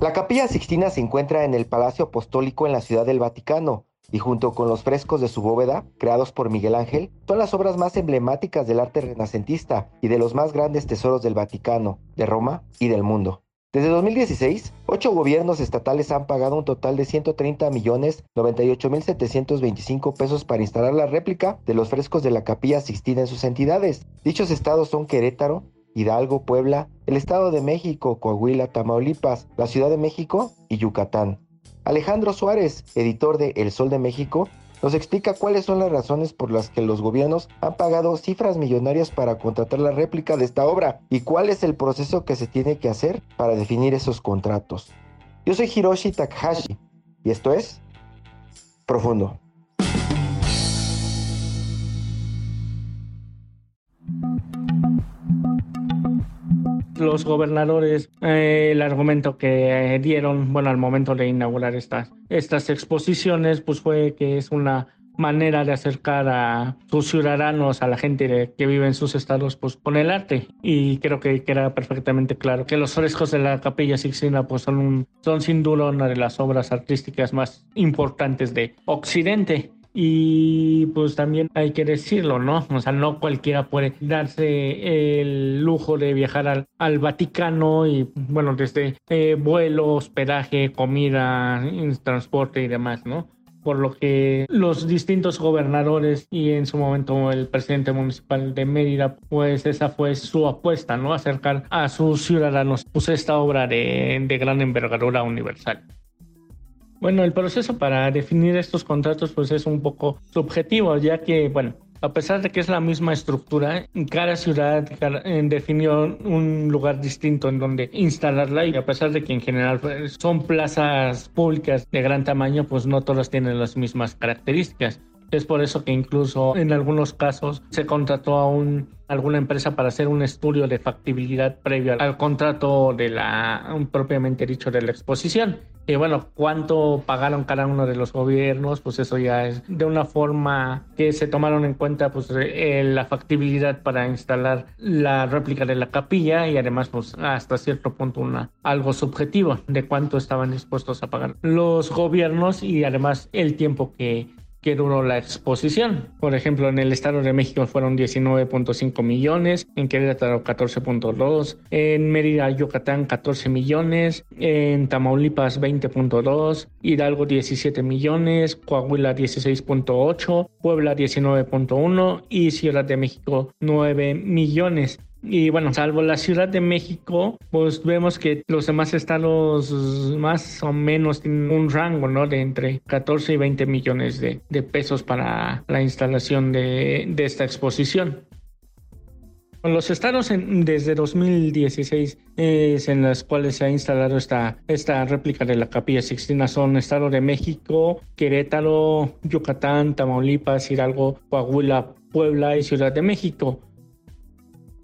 La Capilla Sixtina se encuentra en el Palacio Apostólico en la Ciudad del Vaticano y junto con los frescos de su bóveda, creados por Miguel Ángel, son las obras más emblemáticas del arte renacentista y de los más grandes tesoros del Vaticano, de Roma y del mundo. Desde 2016, ocho gobiernos estatales han pagado un total de 130 millones 98 mil 725 pesos para instalar la réplica de los frescos de la Capilla Sixtina en sus entidades. Dichos estados son Querétaro, Hidalgo, Puebla, el Estado de México, Coahuila, Tamaulipas, la Ciudad de México y Yucatán. Alejandro Suárez, editor de El Sol de México, nos explica cuáles son las razones por las que los gobiernos han pagado cifras millonarias para contratar la réplica de esta obra y cuál es el proceso que se tiene que hacer para definir esos contratos. Yo soy Hiroshi Takahashi y esto es Profundo. Los gobernadores eh, el argumento que dieron, bueno, al momento de inaugurar estas, estas exposiciones, pues fue que es una manera de acercar a sus ciudadanos, a la gente que vive en sus estados, pues con el arte. Y creo que queda perfectamente claro que los frescos de la Capilla Sixtina pues son, son sin duda una de las obras artísticas más importantes de Occidente. Y pues también hay que decirlo, ¿no? O sea, no cualquiera puede darse el lujo de viajar al, Vaticano y, bueno, desde eh, vuelo, hospedaje, comida, transporte y demás, ¿no? por lo que los distintos gobernadores y en su momento el presidente municipal de Mérida, pues esa fue su apuesta, ¿no? Acercar a sus ciudadanos pues esta obra de, de gran envergadura universal. Bueno, el proceso para definir estos contratos pues es un poco subjetivo, ya que, bueno, a pesar de que es la misma estructura, cada ciudad eh, definió un lugar distinto en donde instalarla y a pesar de que en general pues, son plazas públicas de gran tamaño, pues no todas tienen las mismas características. Es por eso que incluso en algunos casos se contrató a un, alguna empresa para hacer un estudio de factibilidad previo al contrato de la propiamente dicho de la exposición. Y bueno, cuánto pagaron cada uno de los gobiernos, pues eso ya es de una forma que se tomaron en cuenta pues eh, la factibilidad para instalar la réplica de la capilla y además pues hasta cierto punto una algo subjetivo de cuánto estaban dispuestos a pagar los gobiernos y además el tiempo que que duró la exposición. Por ejemplo, en el Estado de México fueron 19.5 millones, en Querétaro 14.2, en Mérida, Yucatán 14 millones, en Tamaulipas 20.2, Hidalgo 17 millones, Coahuila 16.8, Puebla 19.1 y Ciudad de México 9 millones. Y bueno, salvo la Ciudad de México, pues vemos que los demás estados más o menos tienen un rango, ¿no? De entre 14 y 20 millones de, pesos para la instalación de, esta exposición. Los estados desde 2016 es en los cuales se ha instalado esta, esta réplica de la Capilla Sixtina son Estado de México, Querétaro, Yucatán, Tamaulipas, Hidalgo, Coahuila, Puebla y Ciudad de México.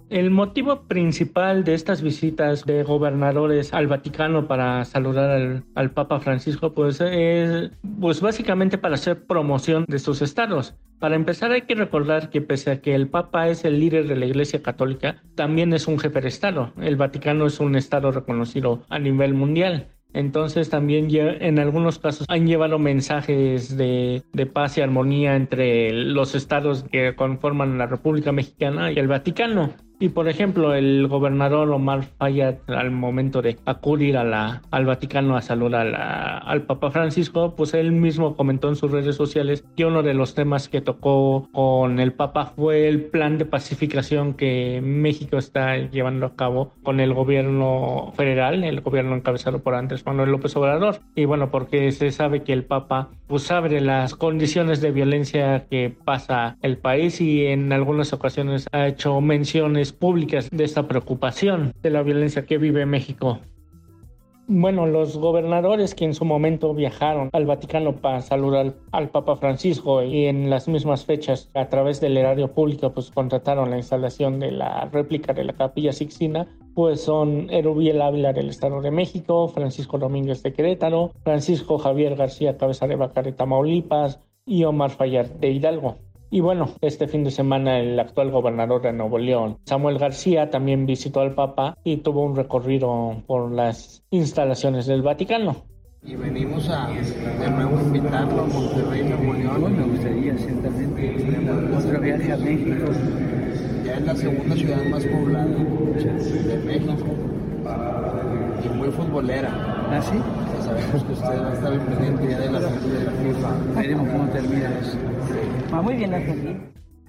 El motivo principal de estas visitas de gobernadores al Vaticano para saludar al, Papa Francisco, pues es pues básicamente para hacer promoción de sus estados. Para empezar hay que recordar que pese a que el Papa es el líder de la Iglesia Católica, también es un jefe de Estado. El Vaticano es un Estado reconocido a nivel mundial. Entonces también en algunos casos han llevado mensajes de, de, paz y armonía entre los estados que conforman la República Mexicana y el Vaticano. Y por ejemplo, el gobernador Omar Fayad, al momento de acudir a la, al Vaticano a saludar al Papa Francisco, pues él mismo comentó en sus redes sociales que uno de los temas que tocó con el Papa fue el plan de pacificación que México está llevando a cabo con el gobierno federal, el gobierno encabezado por Andrés Manuel López Obrador. Y bueno, porque se sabe que el Papa pues abre las condiciones de violencia que pasa el país y en algunas ocasiones ha hecho menciones públicas de esta preocupación de la violencia que vive México. Bueno, los gobernadores que en su momento viajaron al Vaticano para saludar al, Papa Francisco y en las mismas fechas a través del erario público pues contrataron la instalación de la réplica de la Capilla Sixtina, pues son Erubiel Ávila del Estado de México, Francisco Domínguez de Querétaro, Francisco Javier García Cabeza de Vaca de Tamaulipas y Omar Fallar de Hidalgo. Y bueno, este fin de semana el actual gobernador de Nuevo León, Samuel García, también visitó al Papa y tuvo un recorrido por las instalaciones del Vaticano. Y venimos a de nuevo invitarlo a Monterrey, Nuevo León. me gustaría ciertamente otro viaje a México. Ya es la segunda ciudad más poblada de México y muy futbolera. ¿Ah, sí? sabemos que usted va a estar pendiente ya de la FIFA. Veremos cómo termina eso. Va muy bien Argentina.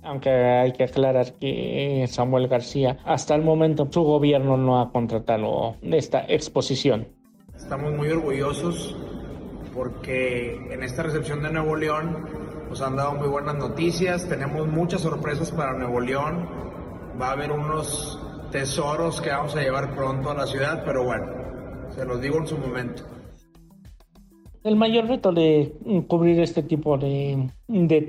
Aunque hay que aclarar que Samuel García, hasta el momento su gobierno no ha contratado esta exposición. Estamos muy orgullosos porque en esta recepción de Nuevo León nos han dado muy buenas noticias, tenemos muchas sorpresas para Nuevo León, va a haber unos tesoros que vamos a llevar pronto a la ciudad, pero bueno, se los digo en su momento. El mayor reto de cubrir este tipo de,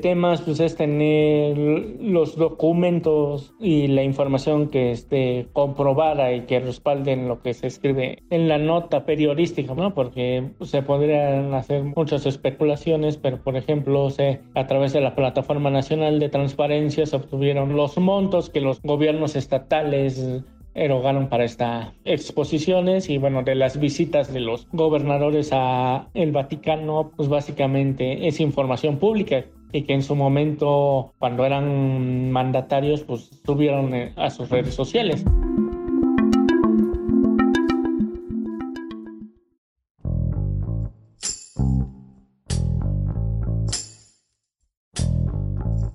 temas pues, es tener los documentos y la información que esté comprobada y que respalden lo que se escribe en la nota periodística, ¿no? Porque se podrían hacer muchas especulaciones, pero por ejemplo, a través de la Plataforma Nacional de Transparencia se obtuvieron los montos que los gobiernos estatales erogaron para estas exposiciones y bueno, de las visitas de los gobernadores a el Vaticano, pues básicamente es información pública y que en su momento, cuando eran mandatarios, pues subieron eh, a sus redes sociales.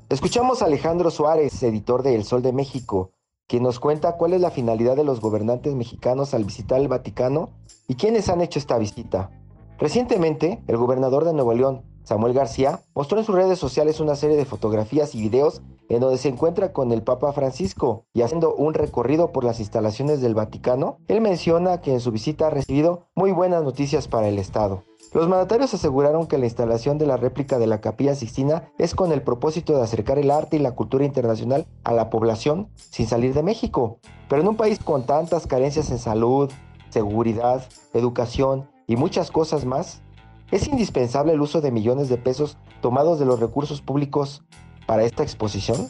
Escuchamos a Alejandro Suárez, editor de El Sol de México, quien nos cuenta cuál es la finalidad de los gobernantes mexicanos al visitar el Vaticano y quiénes han hecho esta visita. Recientemente, el gobernador de Nuevo León, Samuel García, mostró en sus redes sociales una serie de fotografías y videos en donde se encuentra con el Papa Francisco y haciendo un recorrido por las instalaciones del Vaticano, él menciona que en su visita ha recibido muy buenas noticias para el Estado. Los mandatarios aseguraron que la instalación de la réplica de la Capilla Sixtina es con el propósito de acercar el arte y la cultura internacional a la población sin salir de México. Pero en un país con tantas carencias en salud, seguridad, educación y muchas cosas más, es indispensable el uso de millones de pesos tomados de los recursos públicos para esta exposición.